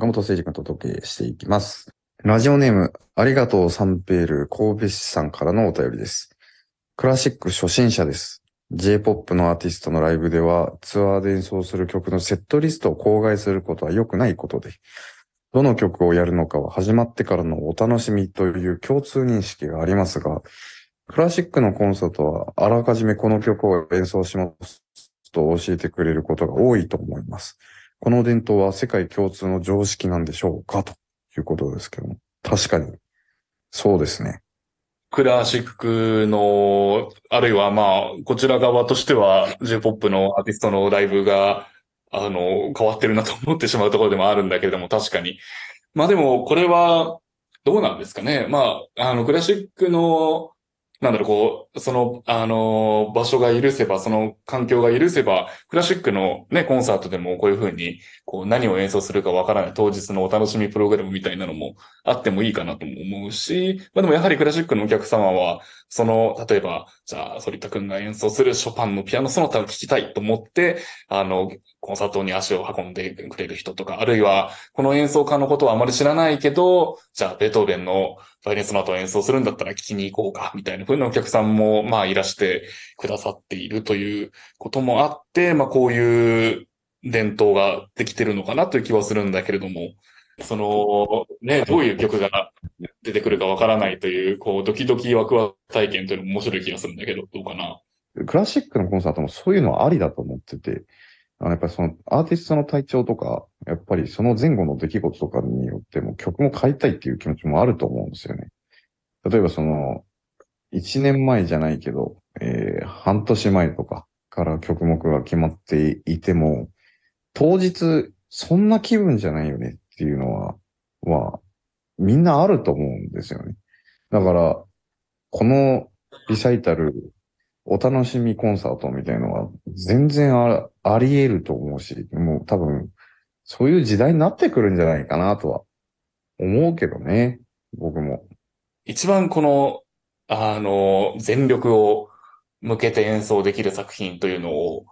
岡本誠二君とお届けしていきます。ラジオネーム、ありがとうサンペール神戸市さんからのお便りです。クラシック初心者です。J-POP のアーティストのライブではツアーで演奏する曲のセットリストを口外することは良くないことで、どの曲をやるのかは始まってからのお楽しみという共通認識がありますが、クラシックのコンサートはあらかじめこの曲を演奏しますと教えてくれることが多いと思います。この伝統は世界共通の常識なんでしょうかということですけども。確かに、そうですね。クラシックの、あるいはまあ、こちら側としては J-POP のアーティストのライブが、あの、変わってるなと思ってしまうところでもあるんだけれども、確かに。まあでも、これは、どうなんですかね。まあ、あの、クラシックの、なんだろう、こう、その、あの、場所が許せば、その環境が許せば、クラシックのね、コンサートでもこういうふうに、こう、何を演奏するかわからない当日のお楽しみプログラムみたいなのもあってもいいかなとも思うし、まあでもやはりクラシックのお客様は、その、例えば、じゃあ、反田くんが演奏するショパンのピアノソナタを聴きたいと思って、あの、コンサートに足を運んでくれる人とか、あるいは、この演奏家のことはあまり知らないけど、じゃあ、ベートーベンのバイオリンソナタを演奏するんだったら聞きに行こうか、みたいな風なお客さんも、まあ、いらしてくださっているということもあって、まあ、こういう伝統ができてるのかなという気はするんだけれども、その、ね、どういう曲が出てくるかわからないという、こう、ドキドキワクワク体験というのも面白い気がするんだけど、どうかな？クラシックのコンサートもそういうのはありだと思ってて、あの、やっぱりそのアーティストの体調とか、やっぱりその前後の出来事とかによっても曲も変えたいっていう気持ちもあると思うんですよね。例えばその、一年前じゃないけど、えー、半年前とかから曲目が決まっていても、当日そんな気分じゃないよねっていうのは、は、みんなあると思うんですよね。だから、このリサイタルお楽しみコンサートみたいのは全然ああり得ると思うし、もう多分、そういう時代になってくるんじゃないかなとは思うけどね、僕も。一番この、あの、全力を向けて演奏できる作品というのを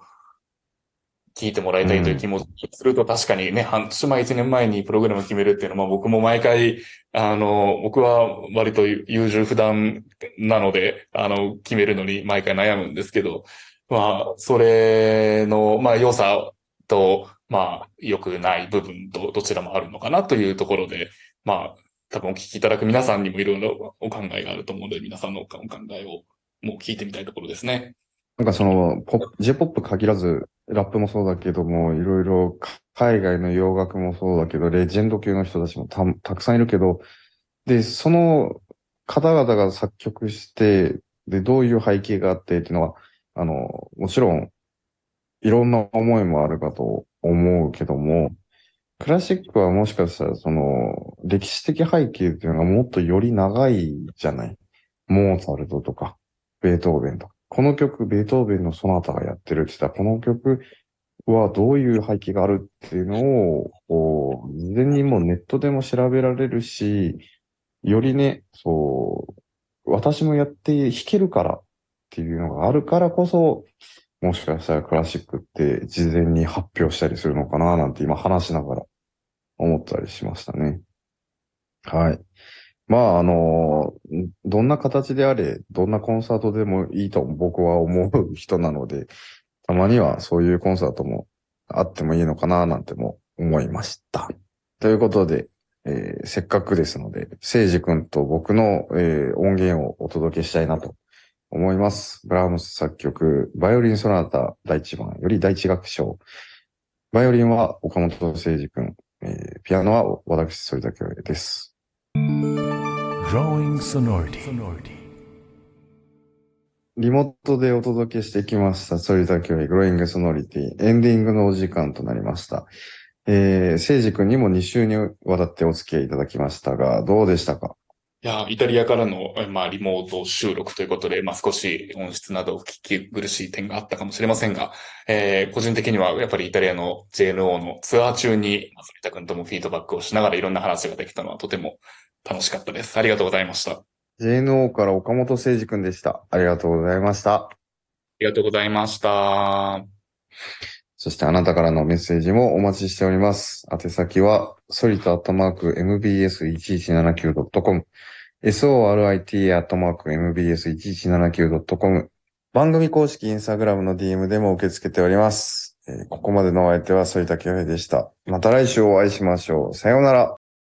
聞いてもらいたいという気持ちすると、確かにね、半年前、一年前にプログラム決めるっていうのは、まあ僕も毎回、あの、僕は割と優柔不断なので、あの、決めるのに毎回悩むんですけど、まあ、それの、まあ、良さと、まあ、良くない部分とどちらもあるのかなというところで、まあ、多分お聞きいただく皆さんにもいろいろお考えがあると思うので、皆さんのお考えをもう聞いてみたいところですね。なんかその、J-POP 限らず、ラップもそうだけども、いろいろ海外の洋楽もそうだけど、レジェンド級の人たちもたたくさんいるけど、で、その方々が作曲して、で、どういう背景があってっていうのは、あの、もちろん、いろんな思いもあるかと思うけども、クラシックはもしかしたら、その、歴史的背景っていうのがもっとより長いじゃない？モーツァルトとか、ベートーベンとか。この曲、ベートーベンのソナタがやってるって言ったら、この曲はどういう背景があるっていうのを、こう、事前にもうネットでも調べられるし、よりね、そう、私もやって弾けるからっていうのがあるからこそ、もしかしたらクラシックって事前に発表したりするのかななんて今話しながら思ったりしましたね。はい。まあ、あの、どんな形であれ、どんなコンサートでもいいと僕は思う人なので、たまにはそういうコンサートもあってもいいのかななんても思いました。ということで、えーせっかくですので、聖司君と僕の、えー音源をお届けしたいなと思います。ブラームス作曲、バイオリンソナタ第一番より第一楽章。バイオリンは岡本誠司君、えーピアノは私、反田恭平です。リモートでお届けしてきました、反田恭平、グローイングソノリティ、エンディングのお時間となりました。えー、聖司君にも2週にわたってお付き合いいただきましたが、どうでしたか？いや、イタリアからの、えまあ、リモート収録ということで、まあ、少し音質など聞き苦しい点があったかもしれませんが、えー個人的にはやっぱりイタリアの JNO のツアー中に、まあ、反田君ともフィードバックをしながらいろんな話ができたのはとても楽しかったです。ありがとうございました。あ JNO から岡本誠司君でした。ありがとうございました。りがとうございました。そしてあなたからのメッセージもお待ちしております。宛先は、ソリトアットマーク mbs1179.com、sorita アットマーク mbs1179.com、番組公式インスタグラムの DM でも受け付けております。えーここまでのお相手はソリタキョヘでした。また来週お会いしましょう。さようなら。